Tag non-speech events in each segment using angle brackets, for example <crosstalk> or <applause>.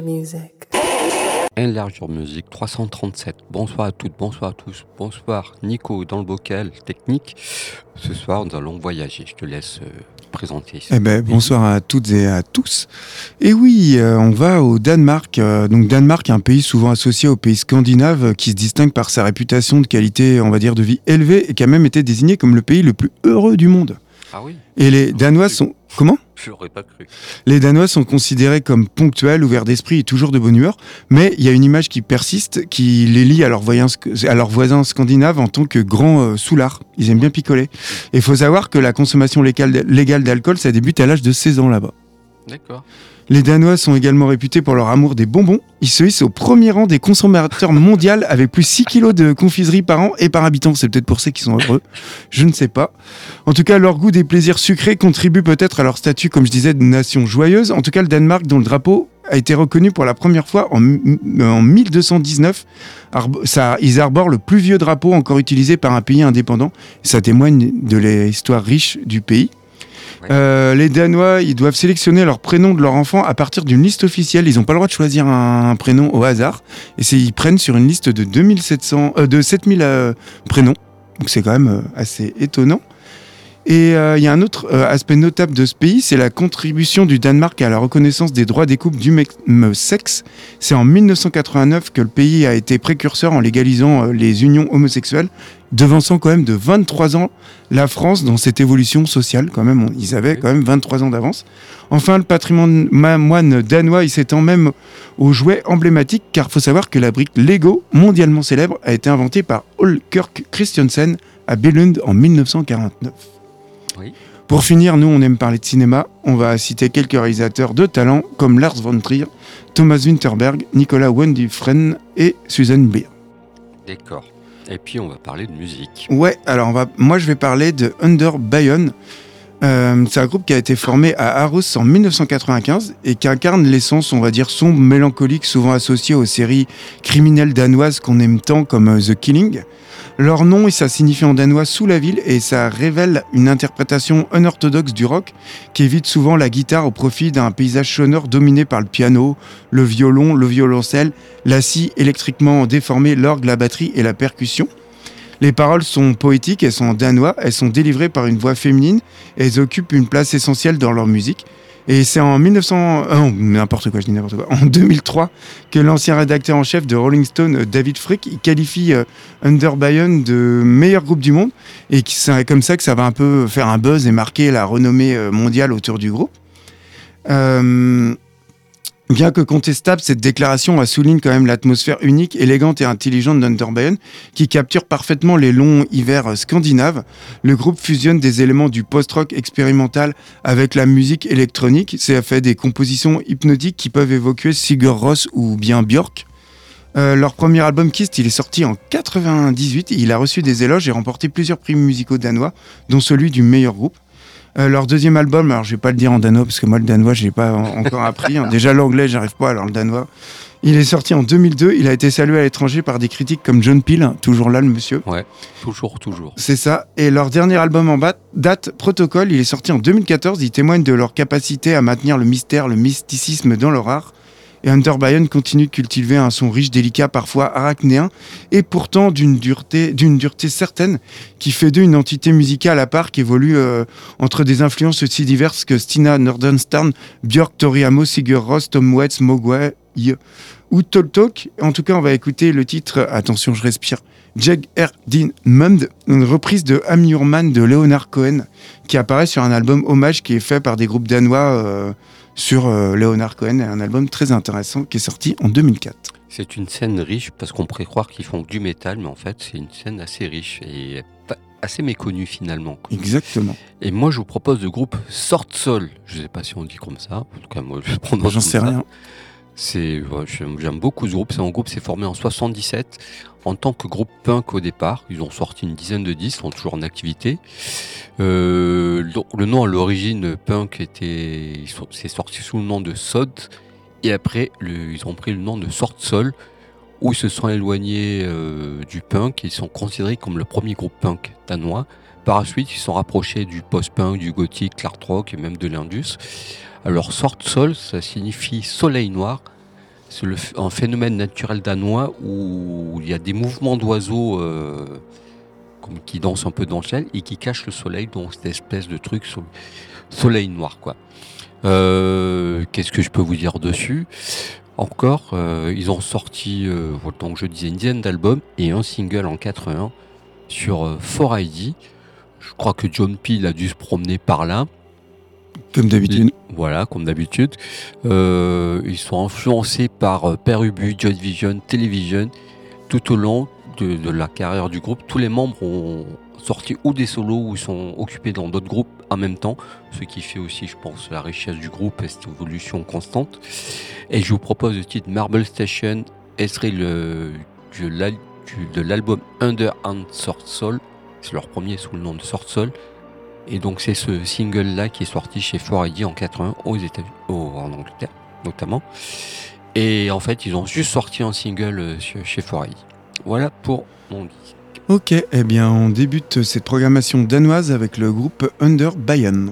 Music. Enlargure Music 337. Bonsoir à toutes, bonsoir à tous. Bonsoir Nico dans le bocal technique. Ce soir, nous allons voyager. Je te laisse euh, présenter. Eh ben, bonsoir à toutes et à tous. Et oui, euh, on va au Danemark. Euh, donc Danemark, un pays souvent associé aux pays scandinaves qui se distingue par sa réputation de qualité, on va dire, de vie élevée et qui a même été désigné comme le pays le plus heureux du monde. Ah oui Et les Danois sont... Comment? Je l'aurais pas cru. Les Danois sont considérés comme ponctuels, ouverts d'esprit et toujours de bonne humeur, mais il y a une image qui persiste, qui les lie à leurs voisins, à leurs voisins scandinaves en tant que grands euh, soulards. Ils aiment bien picoler. Et il faut savoir que la consommation légale d'alcool, ça débute à l'âge de 16 ans là-bas. D'accord. Les Danois sont également réputés pour leur amour des bonbons. Ils se hissent au premier rang des consommateurs mondiaux avec plus 6 kilos de confiserie par an et par habitant. C'est peut-être pour ça qu'ils sont heureux. Je ne sais pas. En tout cas, leur goût des plaisirs sucrés contribue peut-être à leur statut, comme je disais, de nation joyeuse. En tout cas, le Danemark, dont le drapeau a été reconnu pour la première fois en, en 1219. Arbo- ça, ils arborent le plus vieux drapeau encore utilisé par un pays indépendant. Ça témoigne de l'histoire riche du pays. Euh, les Danois, ils doivent sélectionner leur prénom de leur enfant à partir d'une liste officielle. Ils n'ont pas le droit de choisir un, prénom au hasard. Et ils prennent sur une liste de 2700, euh, de 7000 euh, prénoms. Donc c'est quand même euh, assez étonnant. Et euh, il y a un autre euh, aspect notable de ce pays, c'est la contribution du Danemark à la reconnaissance des droits des couples du même sexe. C'est en 1989 que le pays a été précurseur en légalisant euh, les unions homosexuelles, devançant quand même de 23 ans la France dans cette évolution sociale. Quand même, on- ils avaient quand même 23 ans d'avance. Enfin, le patrimoine moine danois, il s'étend même aux jouets emblématiques, car faut savoir que la brique Lego, mondialement célèbre, a été inventée par Holkirk Christiansen à Billund en 1949. Oui. Pour finir, nous, on aime parler de cinéma. On va citer quelques réalisateurs de talent comme Lars von Trier, Thomas Winterberg, Nicolas Windifren et Susan Beer. D'accord. Et puis, on va parler de musique. Ouais, alors on va, moi je vais parler de Under Bayonne. Euh, c'est un groupe qui a été formé à Aarhus en 1995 et qui incarne l'essence, on va dire, sombre, mélancolique, souvent associée aux séries criminelles danoises qu'on aime tant comme euh, The Killing. Leur nom, ça signifie en danois sous la ville et ça révèle une interprétation unorthodoxe du rock qui évite souvent la guitare au profit d'un paysage sonore dominé par le piano, le violon, le violoncelle, la scie électriquement déformée, l'orgue, la batterie et la percussion. Les paroles sont poétiques, elles sont en danois, elles sont délivrées par une voix féminine elles occupent une place essentielle dans leur musique. Et c'est en 1900, euh, n'importe quoi, je dis n'importe quoi, en 2003 que l'ancien rédacteur en chef de Rolling Stone, David Frick, il qualifie euh, Under Bayonne de meilleur groupe du monde et c'est comme ça que ça va un peu faire un buzz et marquer la renommée euh, mondiale autour du groupe. Bien que contestable, cette déclaration souligne quand même l'atmosphère unique, élégante et intelligente d'Underbayern, qui capture parfaitement les longs hivers scandinaves. Le groupe fusionne des éléments du post-rock expérimental avec la musique électronique. C'est fait des compositions hypnotiques qui peuvent évoquer Sigur Rós ou bien Björk. Euh, leur premier album Kist, il est sorti en 98. Il a reçu des éloges et remporté plusieurs prix musicaux danois, dont celui du meilleur groupe. Euh, leur deuxième album, alors je vais pas le dire en danois parce que moi le danois j'ai pas en- encore appris. hein. Déjà l'anglais j'arrive pas, alors le danois. Il est sorti en 2002. Il a été salué à l'étranger par des critiques comme John Peel, hein, toujours là le monsieur. Toujours, toujours. C'est ça. Et leur dernier album en date, Protocol, il est sorti en 2014. Il témoigne de leur capacité à maintenir le mystère, le mysticisme dans leur art. Et continue de cultiver un son riche, délicat, parfois arachnéen, et pourtant d'une dureté, certaine, qui fait d'eux une entité musicale à part qui évolue euh, entre des influences aussi diverses que Stina Nordenstam, Björk, Tori Amos, Sigur Rós, Tom Waits, Mogwai ou Talk Talk. En tout cas, on va écouter le titre, attention, je respire, Jeg er din Mund, une reprise de Man de Leonard Cohen, qui apparaît sur un album hommage qui est fait par des groupes danois euh, sur euh, Leonard Cohen, un album très intéressant qui est sorti en 2004. C'est une scène riche parce qu'on pourrait croire qu'ils font du métal, mais en fait, c'est une scène assez riche et assez méconnue finalement. Exactement. Et moi, je vous propose le groupe Sort Sol. Je sais pas si on dit comme ça. En tout cas, moi, je <laughs> prends J'en sais rien. C'est, j'aime beaucoup ce groupe. C'est un groupe s'est formé en 77 en tant que groupe punk au départ. Ils ont sorti une dizaine de disques, sont toujours en activité. Euh, le, nom à l'origine punk était, c'est sorti sous le nom de Sod. Et après, ils ont pris le nom de Sort Sol, où ils se sont éloignés euh, du punk. Ils sont considérés comme le premier groupe punk danois. Par la suite, ils sont rapprochés du post-punk, du gothique, l'art rock et même de l'indus. Alors, Sort Sol, ça signifie soleil noir. c'est un phénomène naturel danois où il y a des mouvements d'oiseaux qui dansent un peu dans le ciel et qui cachent le soleil, donc cette espèce de truc soleil noir. quoi. Qu'est-ce que je peux vous dire dessus? Encore, ils ont sorti, je disais, une dizaine d'albums et un single en 81 sur 4ID. Je crois que John Peel a dû se promener par là. Comme d'habitude. Voilà, comme d'habitude. Euh, ils sont influencés par euh, Père Ubu, Joy Division, Television. Tout au long de, la carrière du groupe, tous les membres ont sorti ou des solos ou sont occupés dans d'autres groupes en même temps, ce qui fait aussi, je pense, la richesse du groupe et cette évolution constante. Et je vous propose le titre Marble Station, serait le, de l'album Under and Sword Soul c'est leur premier sous le nom de Sword Soul. Et donc c'est ce single-là qui est sorti chez 4 en 80 aux États-Unis, en Angleterre notamment. Et en fait, ils ont juste sorti un single euh, chez 4 Voilà pour mon disque. Ok, eh bien on débute cette programmation danoise avec le groupe Under Bayern.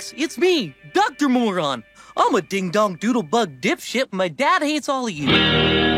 It's me, Dr. Moron. I'm a ding dong doodle bug dipshit. My dad hates all of you.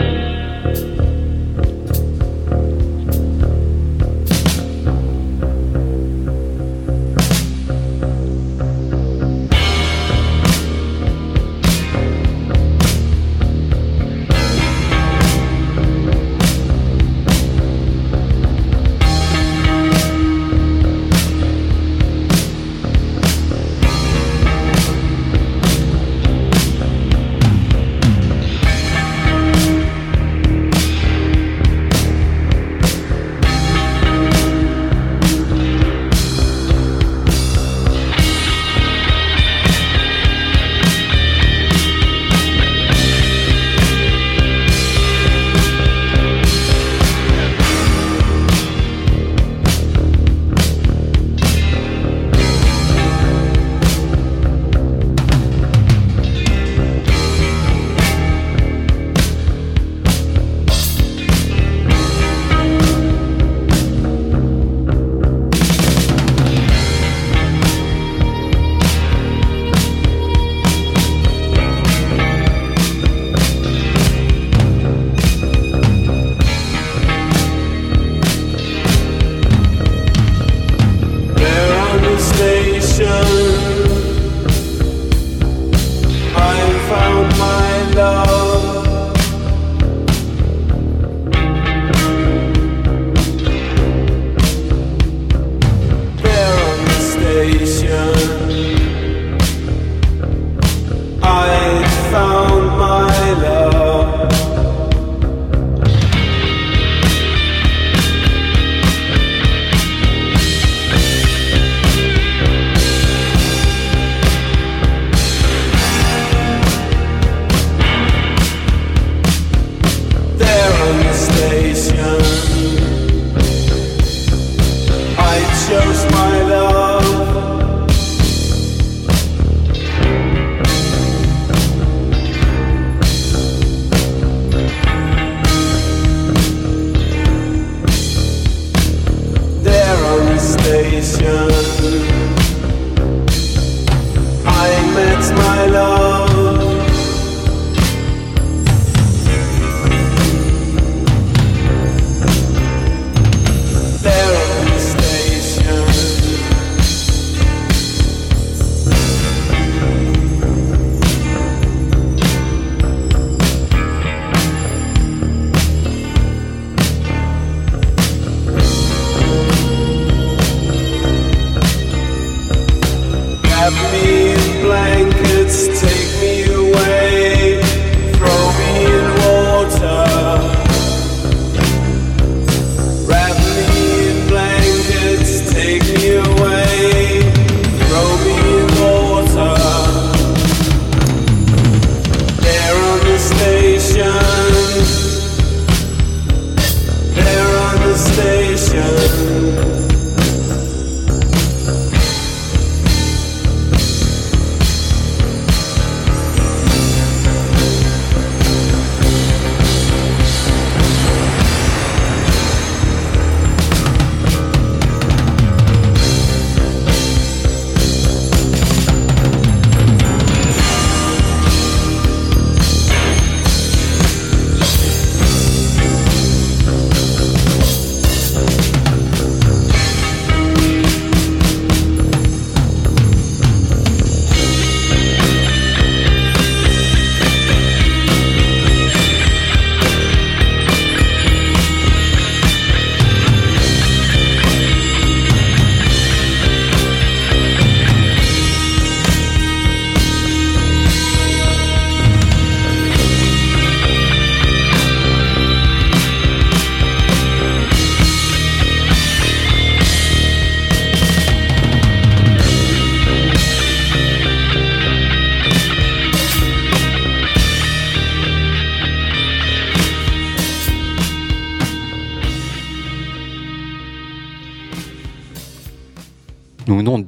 Yeah.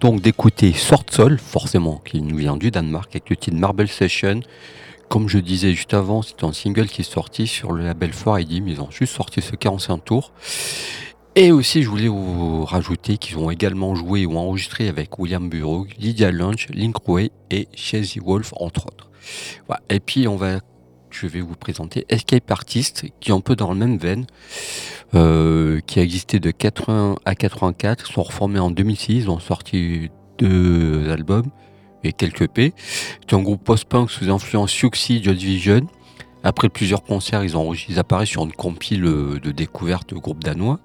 Donc d'écouter Sort Sol, forcément, qui nous vient du Danemark, avec le titre Marble Session. Comme je disais juste avant, c'est un single qui est sorti sur le label 4 mais ils ont juste sorti ce 45 tours. Et aussi, je voulais vous rajouter qu'ils ont également joué ou enregistré avec William Burroughs, Lydia Lunch, Link Ray et Chelsea Wolf, entre autres. Voilà. Et puis, on va, je vais vous présenter Escape Artist, qui est un peu dans le même veine, euh, qui a existé de 80 à 84, sont reformés en 2006, ils ont sorti deux albums et quelques EP. C'est un groupe post-punk sous influence Siouxsie, Joy Division. Après plusieurs concerts, ils, ont, ils apparaissent sur une compile de découverte groupe danois.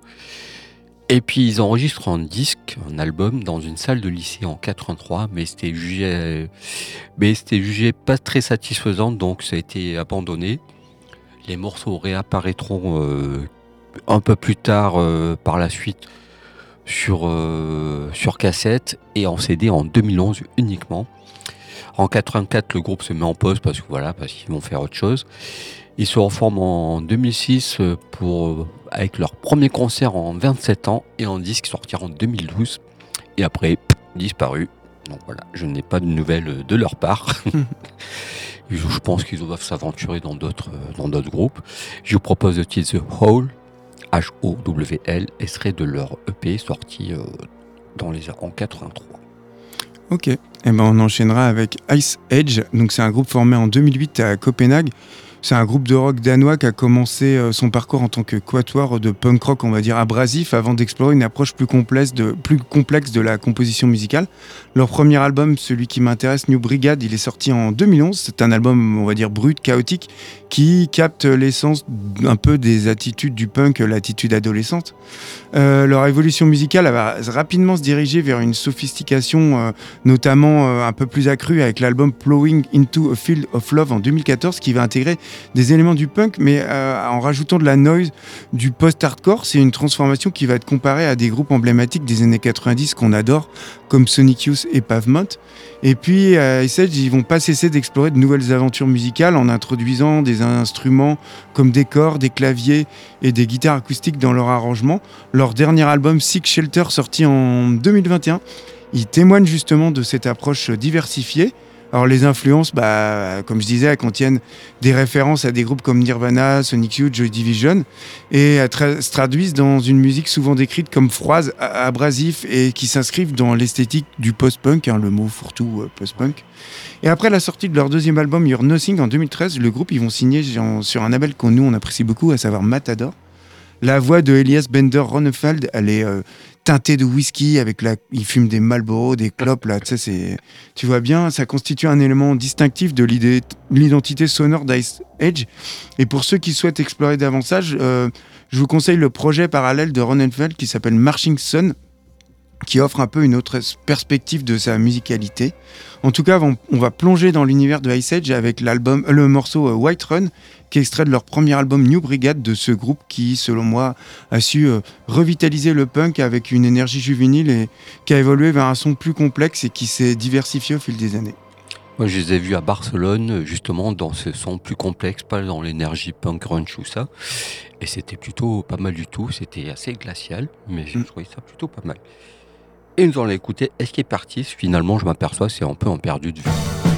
Et puis ils enregistrent un disque, un album dans une salle de lycée en 83, mais c'était jugé, mais c'était jugé pas très satisfaisant, donc ça a été abandonné. Les morceaux réapparaîtront euh, un peu plus tard euh, par la suite sur, euh, sur cassette et en CD en 2011 uniquement. En 84, le groupe se met en pause parce que voilà, parce qu'ils vont faire autre chose. Ils se reforment en 2006 euh, pour, avec leur premier concert en 27 ans et en disque sortir en 2012. Et après, disparu. Donc voilà, je n'ai pas de nouvelles de leur part. <laughs> <laughs> je pense qu'ils doivent s'aventurer dans d'autres dans d'autres groupes. Je vous propose le titre The Hole, H-O-W-L, serait de leur EP sorti euh, dans les en 83. Ok, et eh ben on enchaînera avec Ice Edge. Donc c'est un groupe formé en 2008 à Copenhague. C'est un groupe de rock danois qui a commencé euh, son parcours en tant que quatuor de punk rock, on va dire abrasif, avant d'explorer une approche plus complexe, de, plus complexe de la composition musicale. Leur premier album, celui qui m'intéresse, New Brigade, il est sorti en 2011. C'est un album, on va dire, brut, chaotique, qui capte l'essence un peu des attitudes du punk, l'attitude adolescente. Euh, leur évolution musicale va rapidement se diriger vers une sophistication, euh, notamment un peu plus accrue avec l'album Plowing into a Field of Love en 2014, qui va intégrer des éléments du punk, mais euh, en rajoutant de la noise, du post-hardcore. C'est une transformation qui va être comparée à des groupes emblématiques des années 90 qu'on adore, comme Sonic Youth et Pavement. Et puis, Essage, ils vont pas cesser d'explorer de nouvelles aventures musicales en introduisant des instruments comme des corps, des claviers et des guitares acoustiques dans leur arrangement. Leur dernier album, Sick Shelter, sorti en 2021, il témoigne justement de cette approche diversifiée alors les influences, bah, comme je disais, elles contiennent des références à des groupes comme Nirvana, Sonic Youth, Joy Division, et elles se traduisent dans une musique souvent décrite comme froide, abrasif, et qui s'inscrivent dans l'esthétique du post-punk, hein, le mot fourre-tout euh, post-punk. Et après la sortie de leur deuxième album, Your Nothing, en 2013, le groupe, ils vont signer sur un label qu'on nous, on apprécie beaucoup, à savoir Matador. La voix de Elias Bender Ronefeld, elle est euh, teintée de whisky avec la, il fume des Marlboro, des clopes là, tu c'est, tu vois bien, ça constitue un élément distinctif de l'identité sonore d'Ice Edge. Et pour ceux qui souhaitent explorer davantage, euh, je vous conseille le projet parallèle de Ronenfeld qui s'appelle Marching Sun qui offre un peu une autre perspective de sa musicalité. En tout cas, on, va plonger dans l'univers de Ice Age avec l'album, le morceau euh, White Run, qui est extrait de leur premier album New Brigade, de ce groupe qui, selon moi, a su euh, revitaliser le punk avec une énergie juvénile et qui a évolué vers un son plus complexe et qui s'est diversifié au fil des années. Moi, je les ai vus à Barcelone, justement, dans ce son plus complexe, pas dans l'énergie punk crunch ou ça. Et c'était plutôt pas mal du tout. C'était assez glacial, mais je mm. trouvais ça plutôt pas mal. Et nous allons écouter Est-ce qu'il est parti? Finalement, je m'aperçois, c'est un peu en perdu de vue.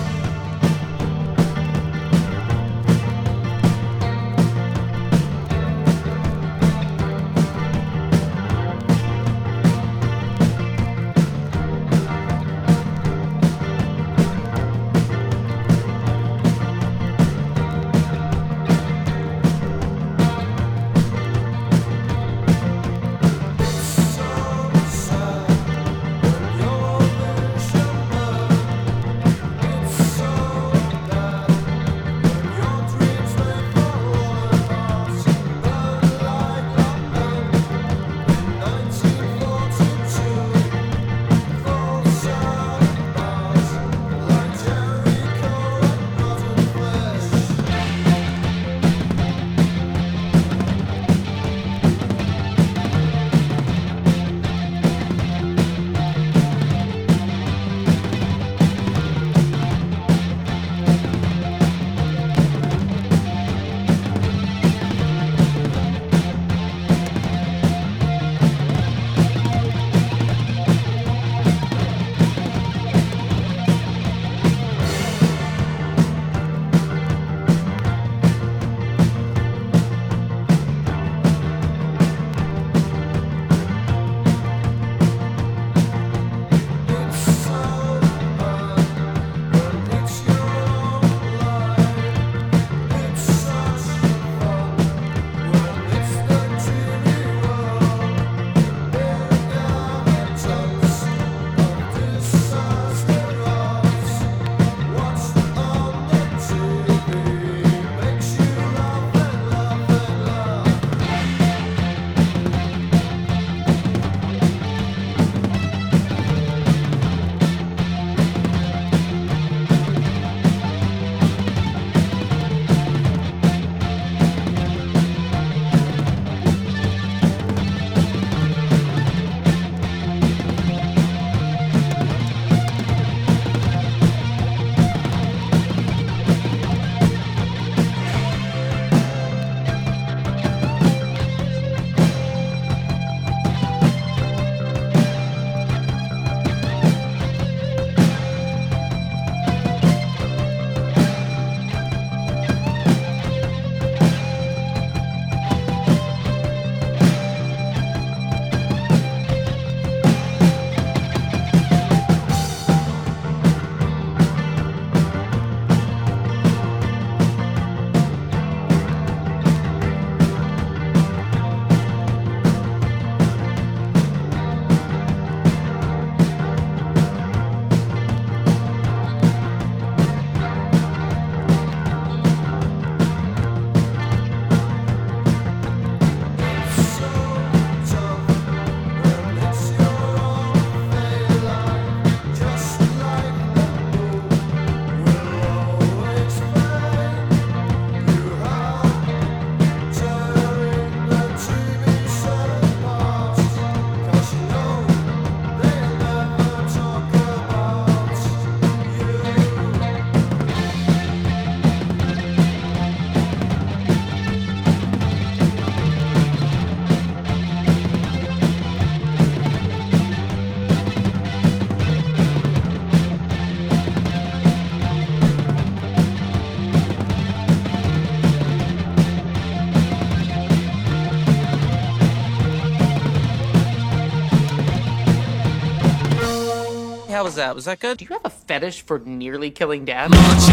Was that? Was that good? Do you have a fetish for nearly killing dad? Across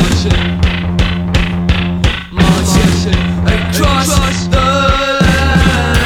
the land,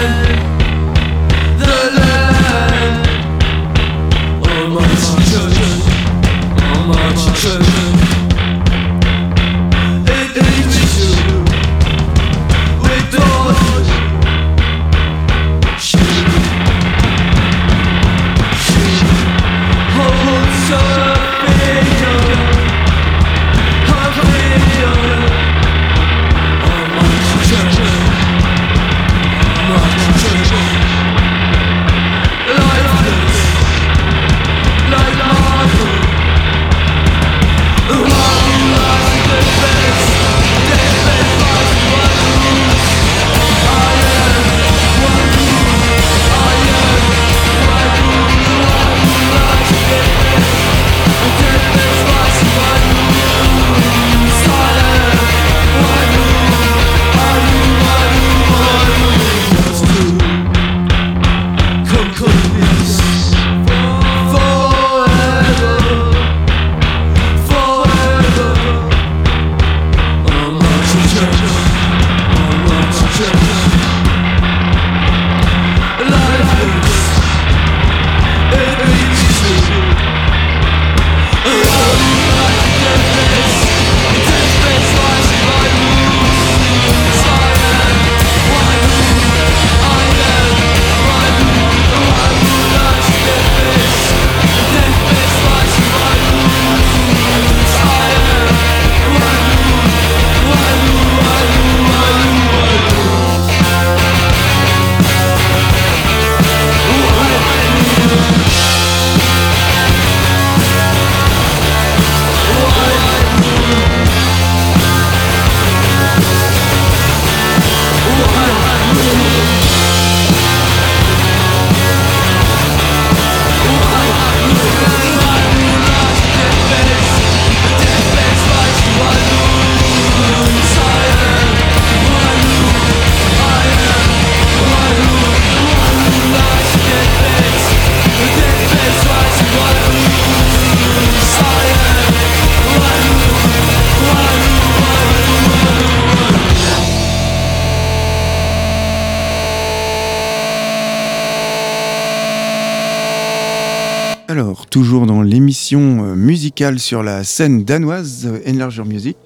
musicale sur la scène danoise euh, Enlarger Music,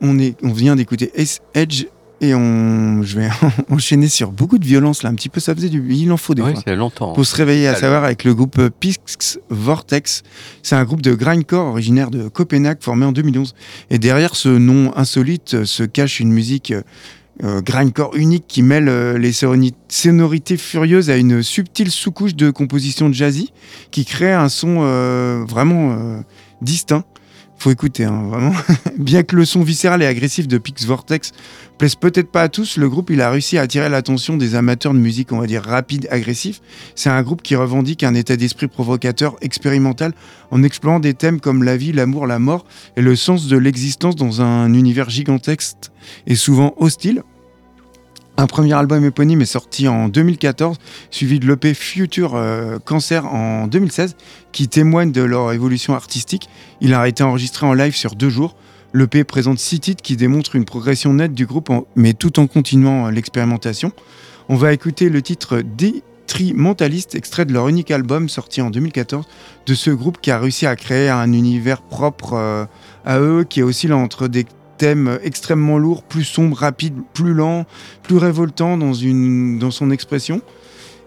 on, est, on vient d'écouter Ace Edge et on, je vais <laughs> enchaîner sur beaucoup de violence là, un petit peu, ça faisait du, il en faut des Oui, fois. longtemps. Pour se réveiller, à Alors. savoir avec le groupe euh, Pix Vortex. C'est un groupe de grindcore originaire de Copenhague formé en 2011. Et derrière ce nom insolite euh, se cache une musique euh, grindcore unique qui mêle euh, les sonori- sonorités furieuses à une subtile sous-couche de composition jazzy qui crée un son euh, vraiment distinct. Faut écouter, hein, vraiment. <laughs> Bien que le son viscéral et agressif de Pix Vortex plaise peut-être pas à tous, le groupe il a réussi à attirer l'attention des amateurs de musique, on va dire rapide, agressif. C'est un groupe qui revendique un état d'esprit provocateur, expérimental, en explorant des thèmes comme la vie, l'amour, la mort et le sens de l'existence dans un univers gigantesque et souvent hostile. Un premier album éponyme est sorti en 2014, suivi de l'EP Future euh, Cancer en 2016, qui témoigne de leur évolution artistique. Il a été enregistré en live sur deux jours. L'EP présente six titres qui démontrent une progression nette du groupe, mais tout en continuant euh, l'expérimentation. On va écouter le titre Détrimentaliste, extrait de leur unique album sorti en 2014, de ce groupe qui a réussi à créer un univers propre euh, à eux, qui oscille entre des thèmes extrêmement lourds, plus sombres, rapides, plus lents, plus révoltants dans, une, dans son expression,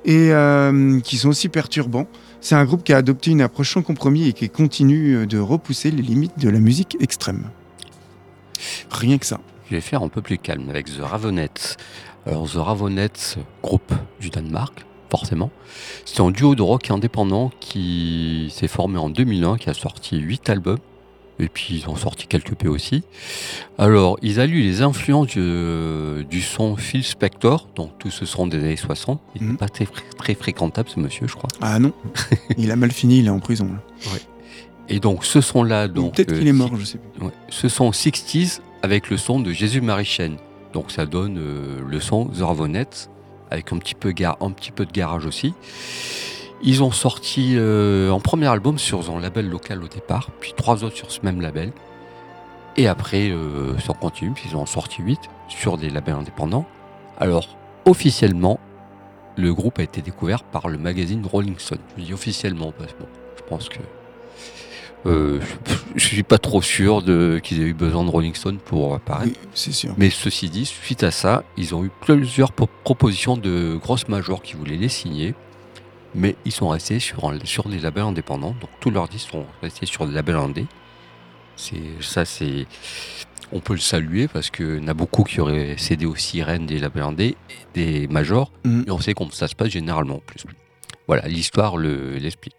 et euh, qui sont aussi perturbants. C'est un groupe qui a adopté une approche sans compromis et qui continue euh, de repousser les limites de la musique extrême. Rien que ça. Je vais faire un peu plus calme avec The Ravenettes. Alors The Ravenettes, groupe du Danemark, forcément. C'est un duo de rock indépendant qui s'est formé en 2001, qui a sorti 8 albums. Et puis ils ont sorti quelques P aussi. Alors, ils alluent les influences du, du son Phil Spector, donc tout ce son des années 60. Il n'est Mhm. pas très, très fréquentable ce monsieur, je crois. Ah non, <laughs> il a mal fini, il est en prison. là. Et donc ce son-là, Peut-être euh, qu'il est mort, je sais plus. Ouais. Ce sont 60s avec le son de Jésus Marie-Chaîne. Donc ça donne euh, le son The Ravenettes avec un petit, peu gar- un petit peu de garage aussi. Ils ont sorti euh, un premier album sur un label local au départ, puis trois autres sur ce même label. Et après, euh, ça continue, puis ils ont sorti huit sur des labels indépendants. Alors, officiellement, le groupe a été découvert par le magazine Rolling Stone. Je dis officiellement parce que bon, je pense que euh, je, je suis pas trop sûr de qu'ils aient eu besoin de Rolling Stone pour apparaître. Oui, c'est sûr. Mais ceci dit, suite à ça, ils ont eu plusieurs pro- propositions de grosses majors qui voulaient les signer, mais ils sont restés sur, sur des labels indépendants. Donc tous leurs disques sont restés sur des labels indés. C'est ça, c'est on peut le saluer parce que y en a beaucoup qui auraient cédé aux sirènes des labels indés, et des majors, Mhm. et on sait comment ça se passe généralement en plus. Voilà, l'histoire le- l'explique.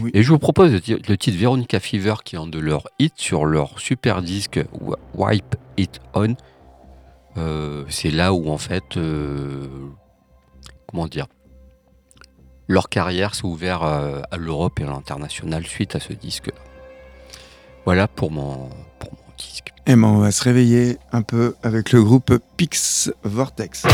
Oui. Et je vous propose le, ti- le titre Veronica Fever qui est un de leurs hits sur leur super disque Wi- Wipe It On. Euh, c'est là où en fait, euh, comment dire, leur carrière s'est ouverte euh, à l'Europe et à l'international suite à ce disque-là. Voilà pour mon, pour mon disque. Et ben, on va se réveiller un peu avec le groupe Pix Vortex.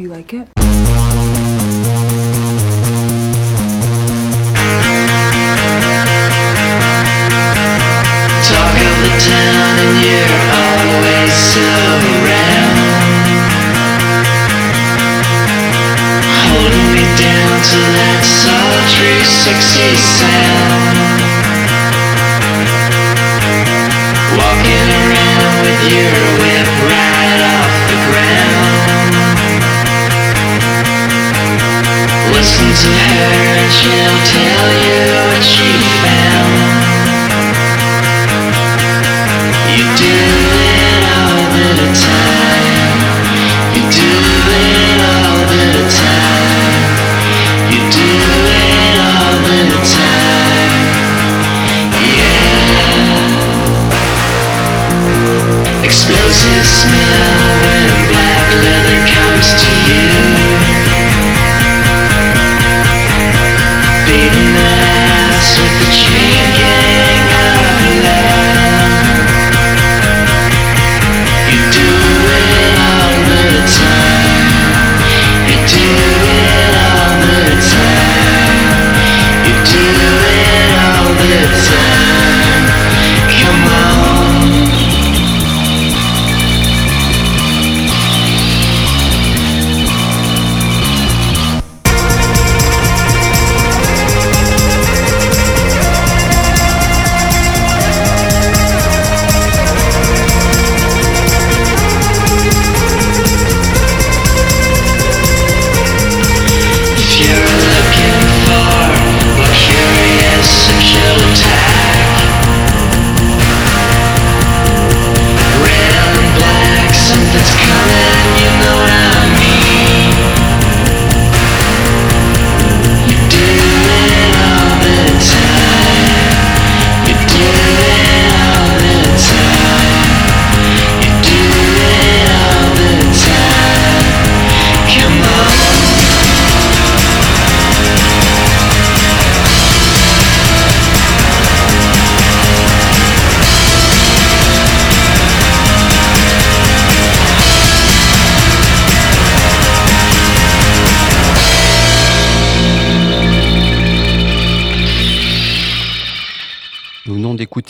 You like it?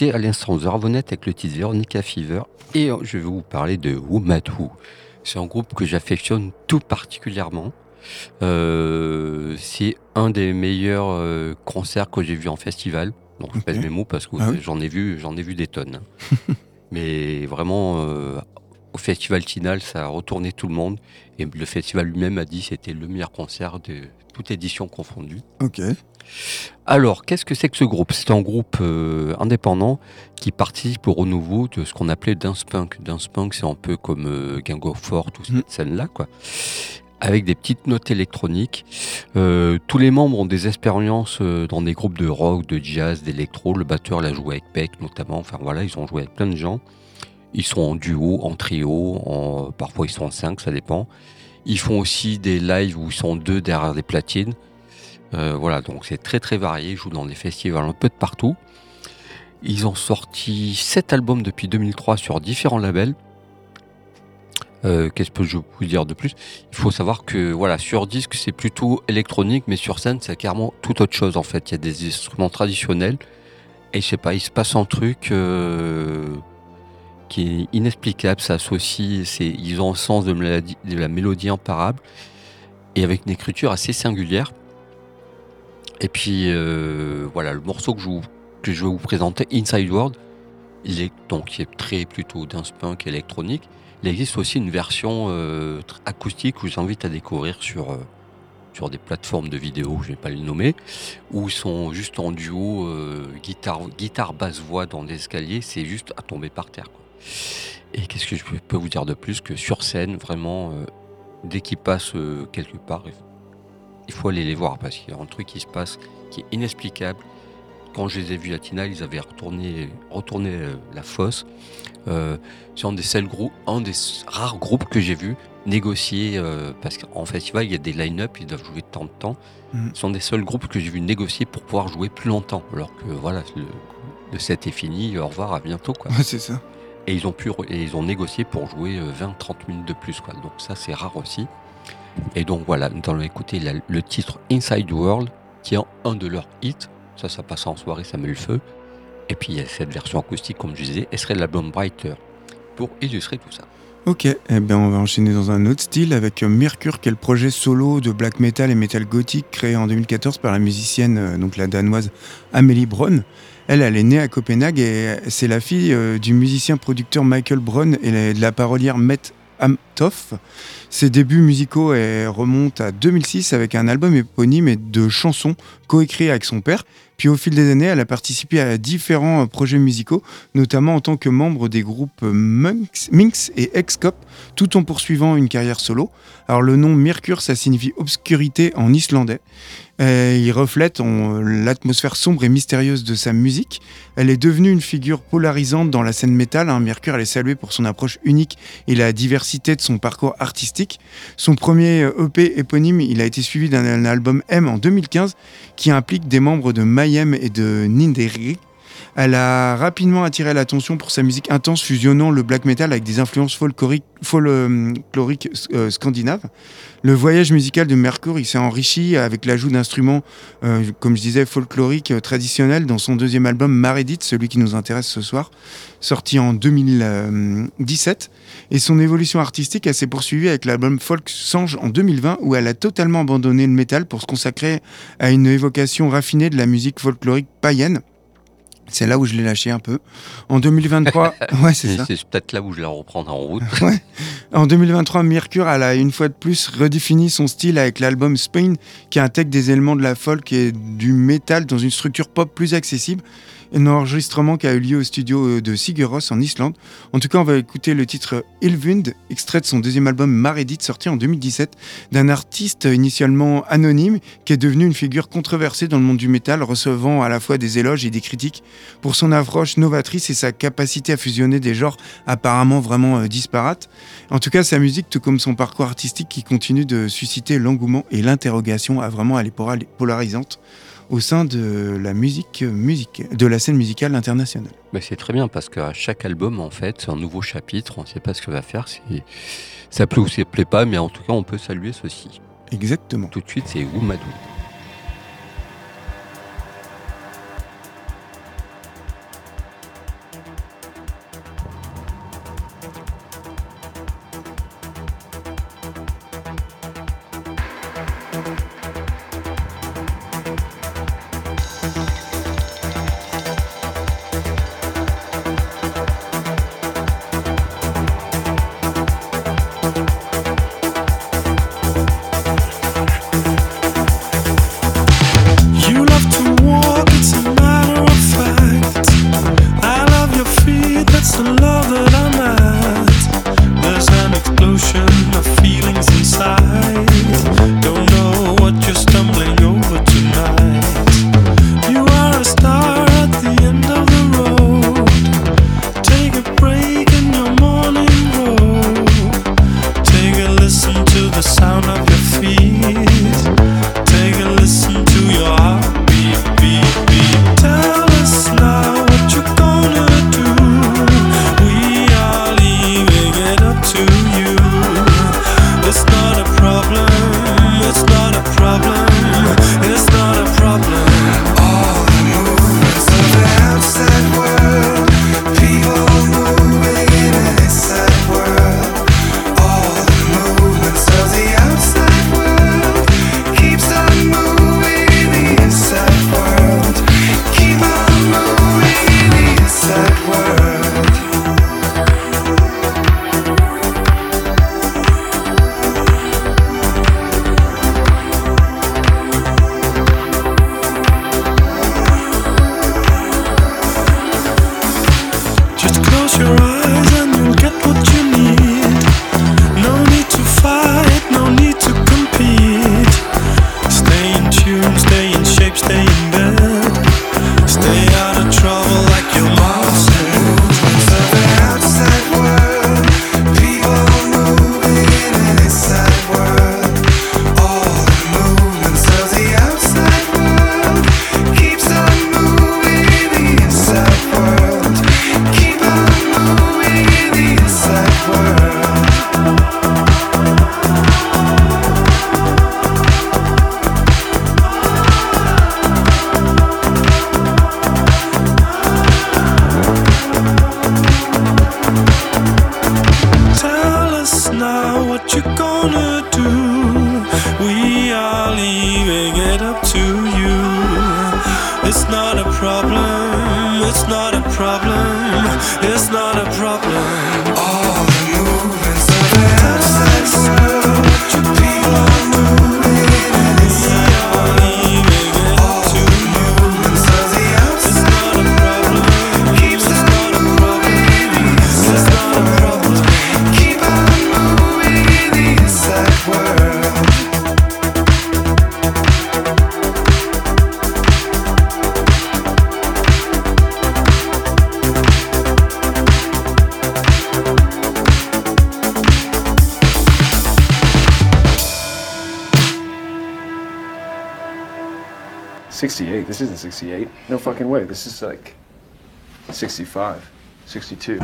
À l'instant The Ravenette avec le titre Veronica Fever et euh, je vais vous parler de Who Mad Who. C'est un groupe que j'affectionne tout particulièrement. Euh, c'est un des meilleurs euh, concerts que j'ai vu en festival. Donc je pèse mes mots parce que Ah oui. j'en ai vu, j'en ai vu des tonnes. hein. <laughs> Mais vraiment, euh, au festival Tinal, ça a retourné tout le monde. Et le festival lui-même a dit que c'était le meilleur concert de toute édition confondue. Ok. Alors, qu'est-ce que c'est que ce groupe? C'est un groupe euh, indépendant qui participe au renouveau de ce qu'on appelait Dance Punk. Dance Punk, c'est un peu comme euh, Gang of Four, toute cette Mm. scène-là, quoi. Avec des petites notes électroniques. Euh, tous les membres ont des expériences euh, dans des groupes de rock, de jazz, d'électro. Le batteur l'a joué avec Peck, notamment. Enfin, voilà, ils ont joué avec plein de gens. Ils sont en duo, en trio, parfois ils sont en cinq, ça dépend. Ils font aussi des lives où ils sont deux derrière des platines. Euh, voilà, donc c'est très très varié. Ils jouent dans des festivals un peu de partout. Ils ont sorti sept albums depuis 2003 sur différents labels. Euh, Qu'est-ce que je peux vous dire de plus? Il faut savoir que voilà, sur disque c'est plutôt électronique, mais sur scène c'est carrément tout autre chose en fait. Il y a des instruments traditionnels et je sais pas, il se passe un truc euh, qui est inexplicable. Ça associe, c'est, ils ont un sens de, la mélodie imparable et avec une écriture assez singulière. Et puis euh, voilà, le morceau que je, vous- que je vais vous présenter, Inside World, il est donc qui est très plutôt dance punk électronique. Il existe aussi une version euh, acoustique que je vous invite à découvrir sur, euh, sur des plateformes de vidéo, je ne vais pas les nommer, où ils sont juste en duo, guitare, guitare basse voix dans des escaliers, c'est juste à tomber par terre. Et qu'est-ce que je peux- vous dire de plus que sur scène, vraiment, euh, dès qu'ils passent euh, quelque part, il faut- aller les voir parce qu'il y a un truc qui se passe qui est inexplicable. Quand je les ai vus à Tinal, ils avaient retourné, retourné euh, la fosse. Euh, c'est un des seuls groupes, un des rares groupes que j'ai vu négocier, euh, parce qu'en festival, il y a des line-up, ils doivent jouer tant de temps. Mhm. Ce sont des seuls groupes que j'ai vu négocier pour pouvoir jouer plus longtemps. Alors que voilà, le, le set est fini, au revoir, à bientôt. Quoi. Ouais, <laughs> c'est ça. Et ils ont pu et ils ont négocié pour jouer euh, 20-30 minutes de plus. Quoi. Donc ça, c'est rare aussi. Et donc voilà, nous allons écouter le titre Inside World, qui est un de leurs hits. Ça, ça passe en soirée, ça met le feu. Et puis il y a cette version acoustique, comme je disais, elle serait de l'album Brighter, pour illustrer tout ça. Ok, eh ben on va enchaîner dans un autre style avec euh, Mercure, qui est le projet solo de black metal et metal gothique créé en 2014 par la musicienne, euh, donc la danoise Amélie Braun. Elle, elle est née à Copenhague et c'est la fille euh, du musicien-producteur Michael Braun et de la parolière Mette Amtoff. Ses débuts musicaux eh, remontent à 2006 avec un album éponyme et de chansons coécrits avec son père. Puis au fil des années, elle a participé à différents euh, projets musicaux, notamment en tant que membre des groupes Minx, Minx et Excop, tout en poursuivant une carrière solo. Alors le nom Mercure, ça signifie obscurité en islandais. Euh, il reflète l'atmosphère sombre et mystérieuse de sa musique. Elle est devenue une figure polarisante dans la scène métal. hein. Mercure, elle est saluée pour son approche unique et la diversité de son parcours artistique. Son premier euh, EP éponyme, il a été suivi d'un album M en 2015 qui implique des membres de Mayhem et de Ninderig. Elle a rapidement attiré l'attention pour sa musique intense fusionnant le black metal avec des influences folkloriques, folkloriques euh, scandinaves. Le voyage musical de Mercure, s'est enrichi avec l'ajout d'instruments, euh, comme je disais, folkloriques euh, traditionnels dans son deuxième album Maredit, celui qui nous intéresse ce soir, sorti en 2017. Et son évolution artistique, s'est poursuivie avec l'album Folk Sange en 2020, où elle a totalement abandonné le métal pour se consacrer à une évocation raffinée de la musique folklorique païenne. C'est là où je l'ai lâché un peu. En 2023, <laughs> ouais, c'est Et ça. C'est peut-être là où je la reprendrai en route. <laughs> En 2023, Mercure elle a une fois de plus redéfini son style avec l'album Spain qui intègre des éléments de la folk et du métal dans une structure pop plus accessible. Un enregistrement qui a eu lieu au studio de Siguros en Islande. En tout cas, on va écouter le titre Ilvund, extrait de son deuxième album Maredit, sorti en 2017, d'un artiste initialement anonyme qui est devenu une figure controversée dans le monde du métal, recevant à la fois des éloges et des critiques pour son approche novatrice et sa capacité à fusionner des genres apparemment vraiment euh, disparates. En tout cas, sa musique, tout comme son parcours artistique, qui continue de susciter l'engouement et l'interrogation, a vraiment elle est polar- polarisante au sein de la musique, musique de la scène musicale internationale. Mais c'est très bien parce qu'à chaque album, en fait, c'est un nouveau chapitre. On ne sait pas ce que va faire. c'est- Ça plaît ou ça plaît pas, mais en tout cas, on peut saluer ceci. Exactement. Tout de suite, c'est Oumadou. 68. This isn't 68. No fucking way. This is like 65, 62.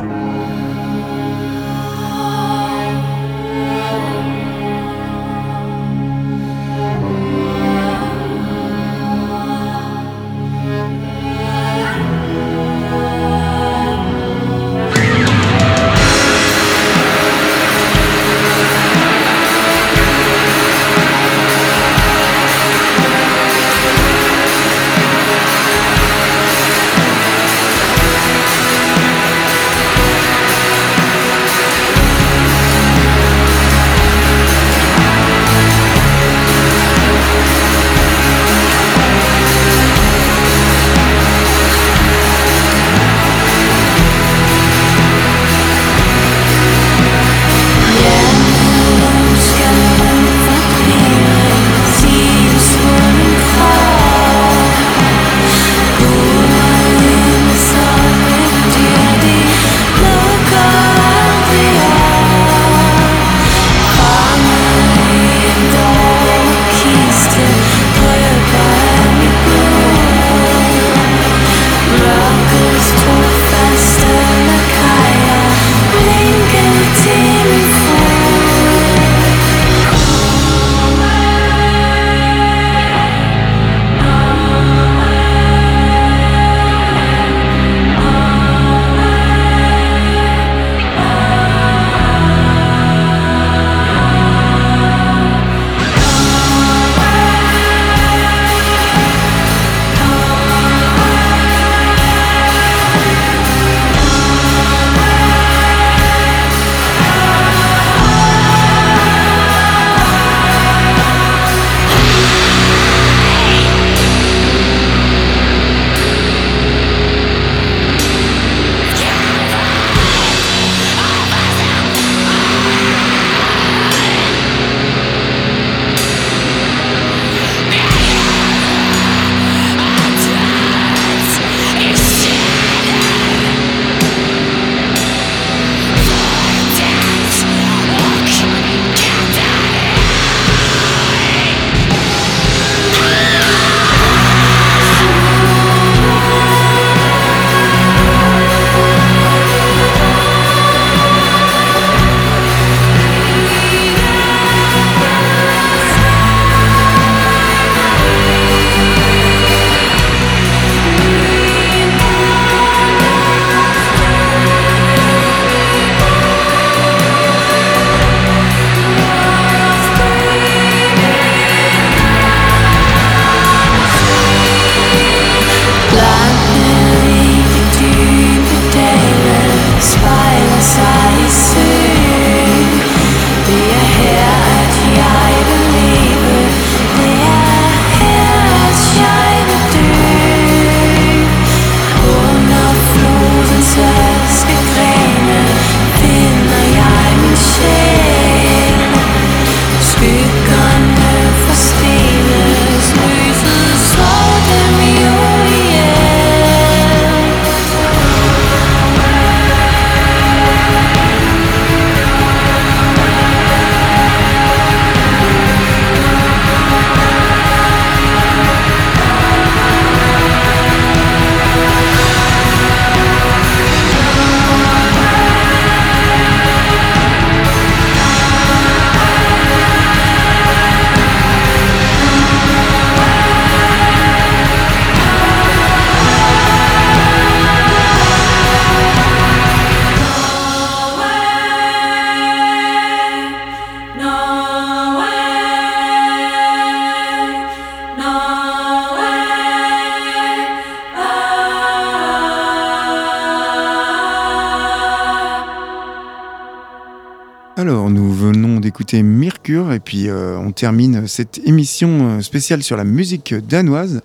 Puis euh, on termine cette émission euh, spéciale sur la musique danoise.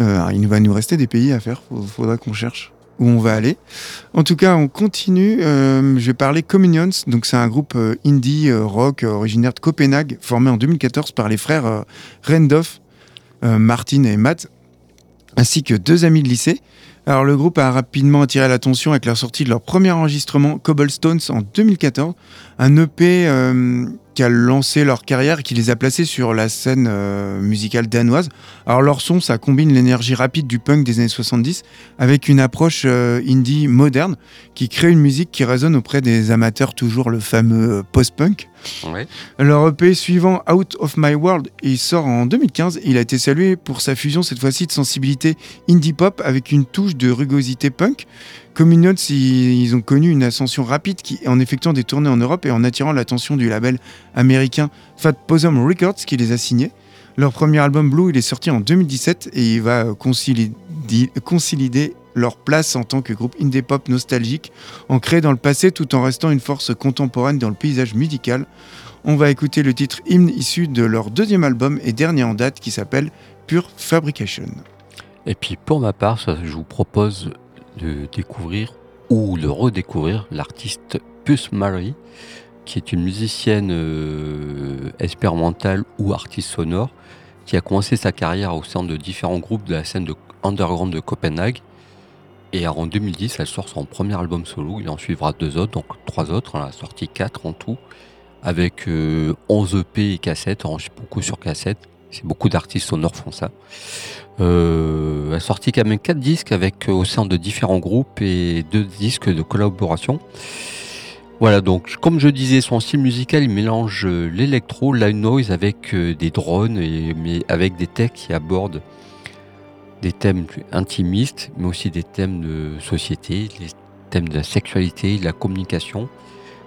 Euh, il va nous rester des pays à faire, il faudra qu'on cherche où on va aller. En tout cas, on continue. Je vais parler Communions. Donc c'est un groupe indie rock originaire de Copenhague, formé en 2014 par les frères Rendoff, Martin et Matt, ainsi que deux amis de lycée. Alors le groupe a rapidement attiré l'attention avec la sortie de leur premier enregistrement Cobblestones en 2014, un EP euh, qui a lancé leur carrière et qui les a placés sur la scène euh, musicale danoise. Alors leur son, ça combine l'énergie rapide du punk des années 70 avec une approche euh, indie moderne qui crée une musique qui résonne auprès des amateurs, toujours le fameux post-punk. Ouais. Leur EP suivant, Out of My World, il sort en 2015. Il a été salué pour sa fusion, cette fois-ci, de sensibilité indie pop avec une touche de rugosité punk. Communions, ils, ont connu une ascension rapide en effectuant des tournées en Europe et en attirant l'attention du label américain Fat Possum Records qui les a signés. Leur premier album Blue, est sorti en 2017 et il va consolider, consolider leur place en tant que groupe indie pop nostalgique, ancré dans le passé tout en restant une force contemporaine dans le paysage musical. On va écouter le titre hymne issu de leur deuxième album et dernier en date qui s'appelle Pure Fabrication. Et puis pour ma part, je vous propose de découvrir ou de redécouvrir l'artiste Puss Mary, qui est une musicienne euh, expérimentale ou artiste sonore, qui a commencé sa carrière au sein de différents groupes de la scène de underground de Copenhague. Et en 2010, elle sort son premier album solo. Il en suivra deux autres, donc trois autres. Elle a sorti quatre en tout, avec euh, 11 EP et cassettes. Enregistre beaucoup sur cassette. Beaucoup d'artistes sonores font ça. Euh, a sorti quand même quatre disques avec euh, au sein de différents groupes et deux disques de collaboration. Voilà, donc comme je disais, son style musical, il mélange euh, l'électro, la noise avec euh, des drones, et, mais avec des textes qui abordent des thèmes intimistes, mais aussi des thèmes de société, des thèmes de la sexualité, de la communication.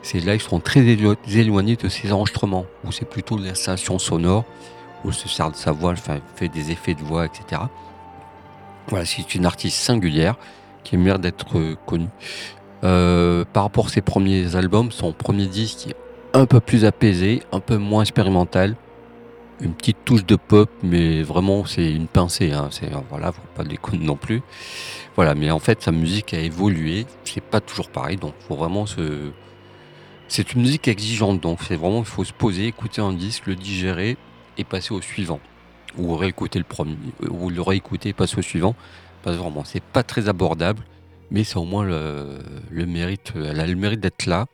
Ces lives sont très élo- éloignés de ces enregistrements, où c'est plutôt l'installation sonore, elle se sert de sa voix, enfin, fait des effets de voix, etc. Voilà, c'est une artiste singulière qui mérite d'être euh, connue. Euh, par rapport à ses premiers albums, son premier disque est un peu plus apaisé, un peu moins expérimental, une petite touche de pop, mais vraiment c'est une pincée. Hein. C'est voilà, faut pas déconner non plus. Voilà, mais en fait sa musique a évolué. C'est pas toujours pareil, donc faut vraiment se. C'est une musique exigeante, donc c'est vraiment il faut se poser, écouter un disque, le digérer et passer au suivant, ou réécouter le premier, ou le réécouter et passer au suivant. Parce que vraiment, c'est pas très abordable mais c'est au moins le, le mérite, elle a le mérite d'être là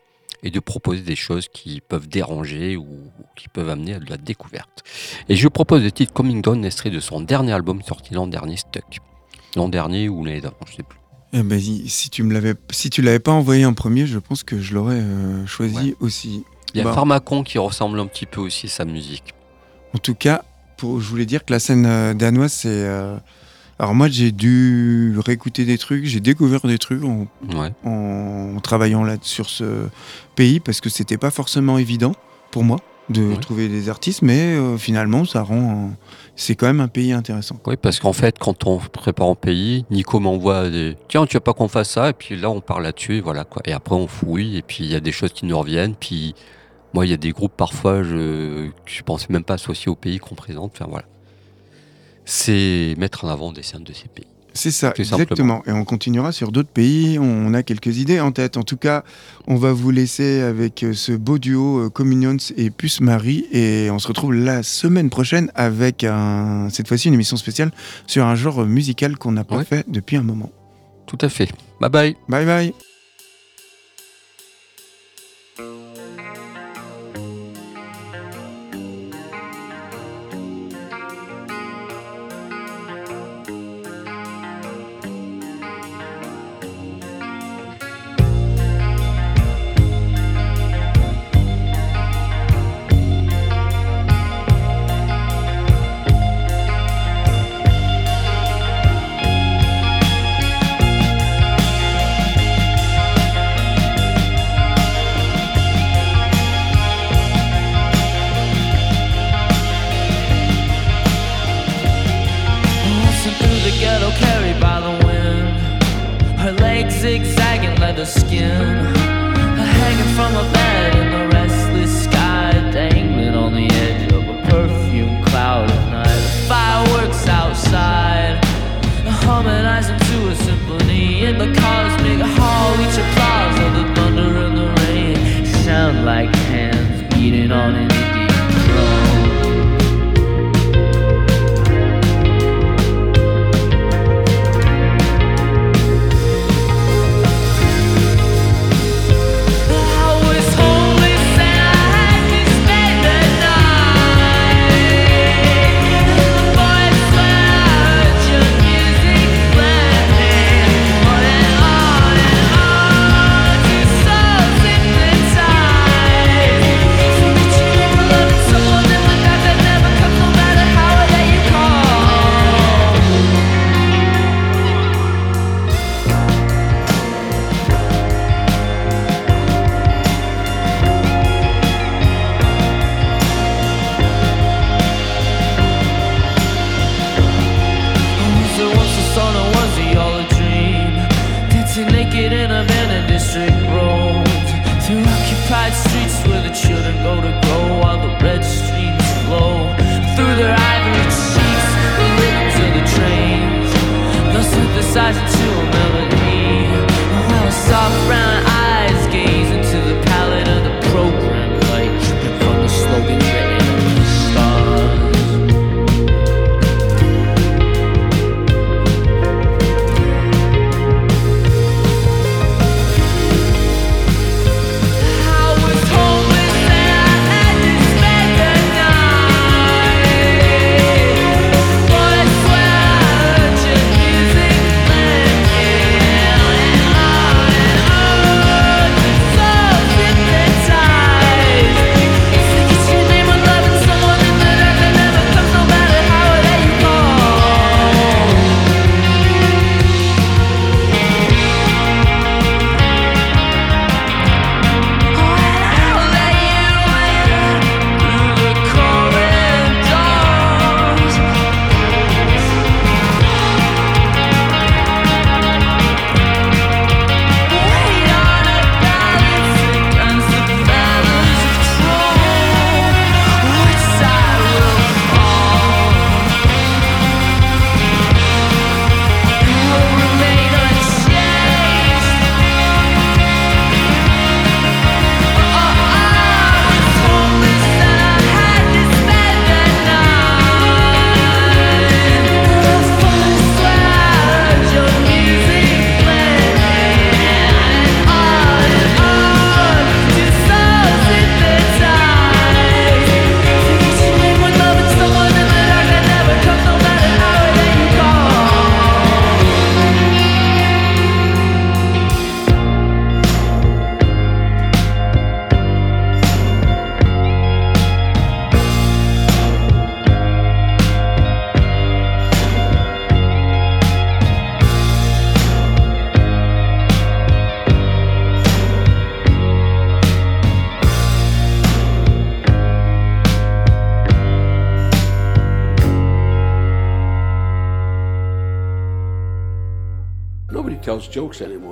et de proposer des choses qui peuvent déranger ou qui peuvent amener à de la découverte. Et je propose le titre Coming Down, extrait de son dernier album sorti l'an dernier, Stuck. L'an dernier ou l'année d'avant, je sais plus. Eh ben, si tu me l'avais, si tu l'avais pas envoyé en premier, je pense que je l'aurais euh, choisi Ouais. aussi. Il y a Bah. Pharmacon qui ressemble un petit peu aussi à sa musique. En tout cas, pour, je voulais dire que la scène euh, danoise, c'est. euh, Alors moi, j'ai dû réécouter des trucs, j'ai découvert des trucs en, Ouais. en travaillant là sur ce pays parce que c'était pas forcément évident pour moi de Ouais. trouver des artistes, mais euh, finalement, ça rend. c'est quand même un pays intéressant. Oui, parce qu'en fait, quand on prépare en pays, Nico m'envoie des tiens, tu veux pas qu'on fasse ça? Et puis là, on parle là-dessus, et voilà quoi. Et après, on fouille, et puis il y a des choses qui nous reviennent. Puis moi, il y a des groupes parfois je, que je pensais même pas associer au pays qu'on présente. Enfin voilà. C'est mettre en avant des scènes de ces pays. C'est ça, Tout exactement. Et on continuera sur d'autres pays. On a quelques idées en tête. En tout cas, on va vous laisser avec euh, ce beau duo euh, Communions et Puce Marie. Et on se retrouve la semaine prochaine avec un, cette fois-ci une émission spéciale sur un genre musical qu'on n'a pas Ouais. fait depuis un moment. Tout à fait. Bye bye. Bye bye.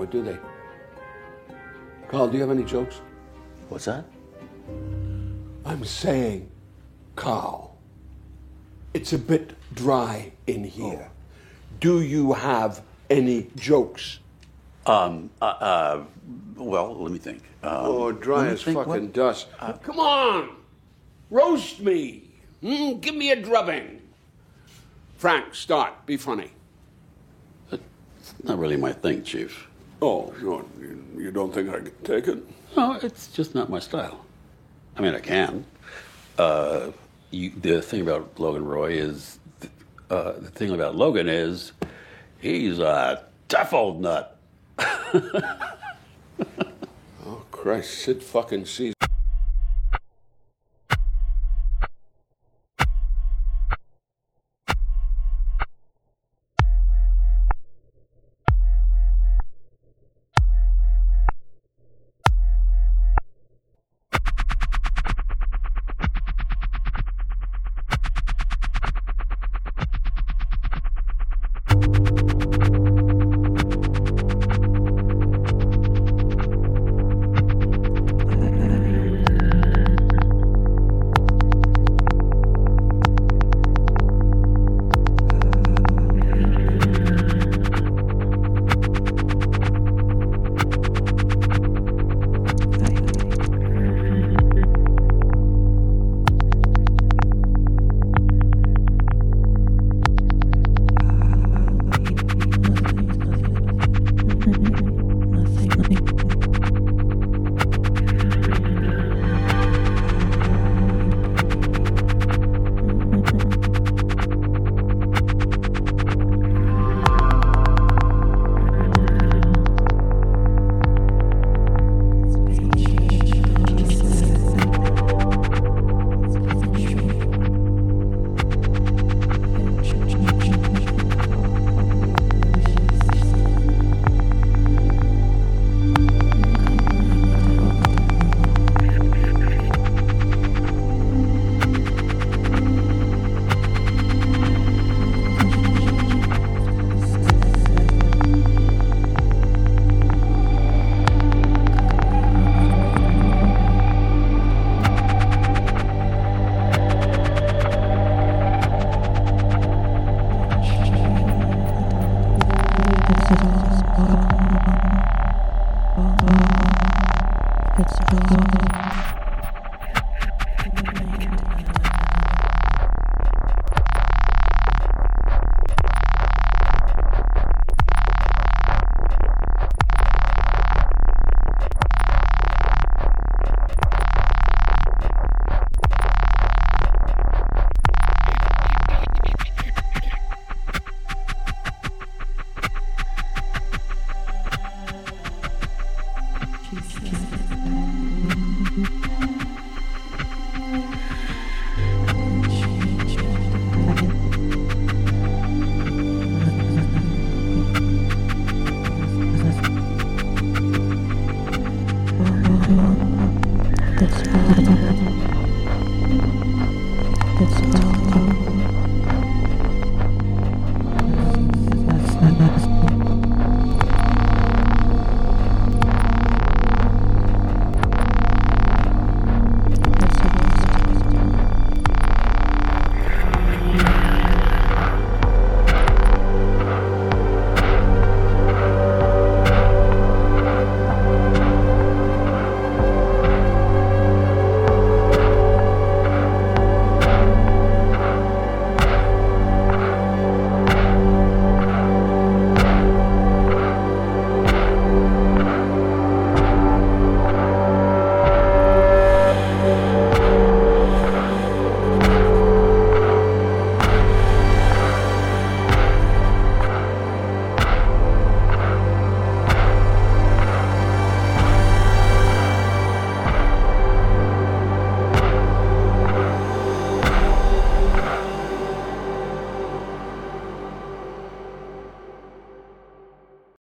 Anymore, do they? Carl, do you have any jokes? What's that? I'm saying, Carl, it's a bit dry in here. Do you have any jokes? Um, uh, uh, well, let me think. Um, oh, dry as fucking what- dust. Come on! Roast me! Hmm? Give me a drubbing! Frank, start. Be funny. Not really my thing, Chief. Oh, you, you don't think I can take it? No, it's just not my style. I mean, I can. Uh, you, the thing about Logan Roy is, uh, the thing about Logan is, he's a tough old nut. <laughs> Oh, Christ, Sid fucking sees.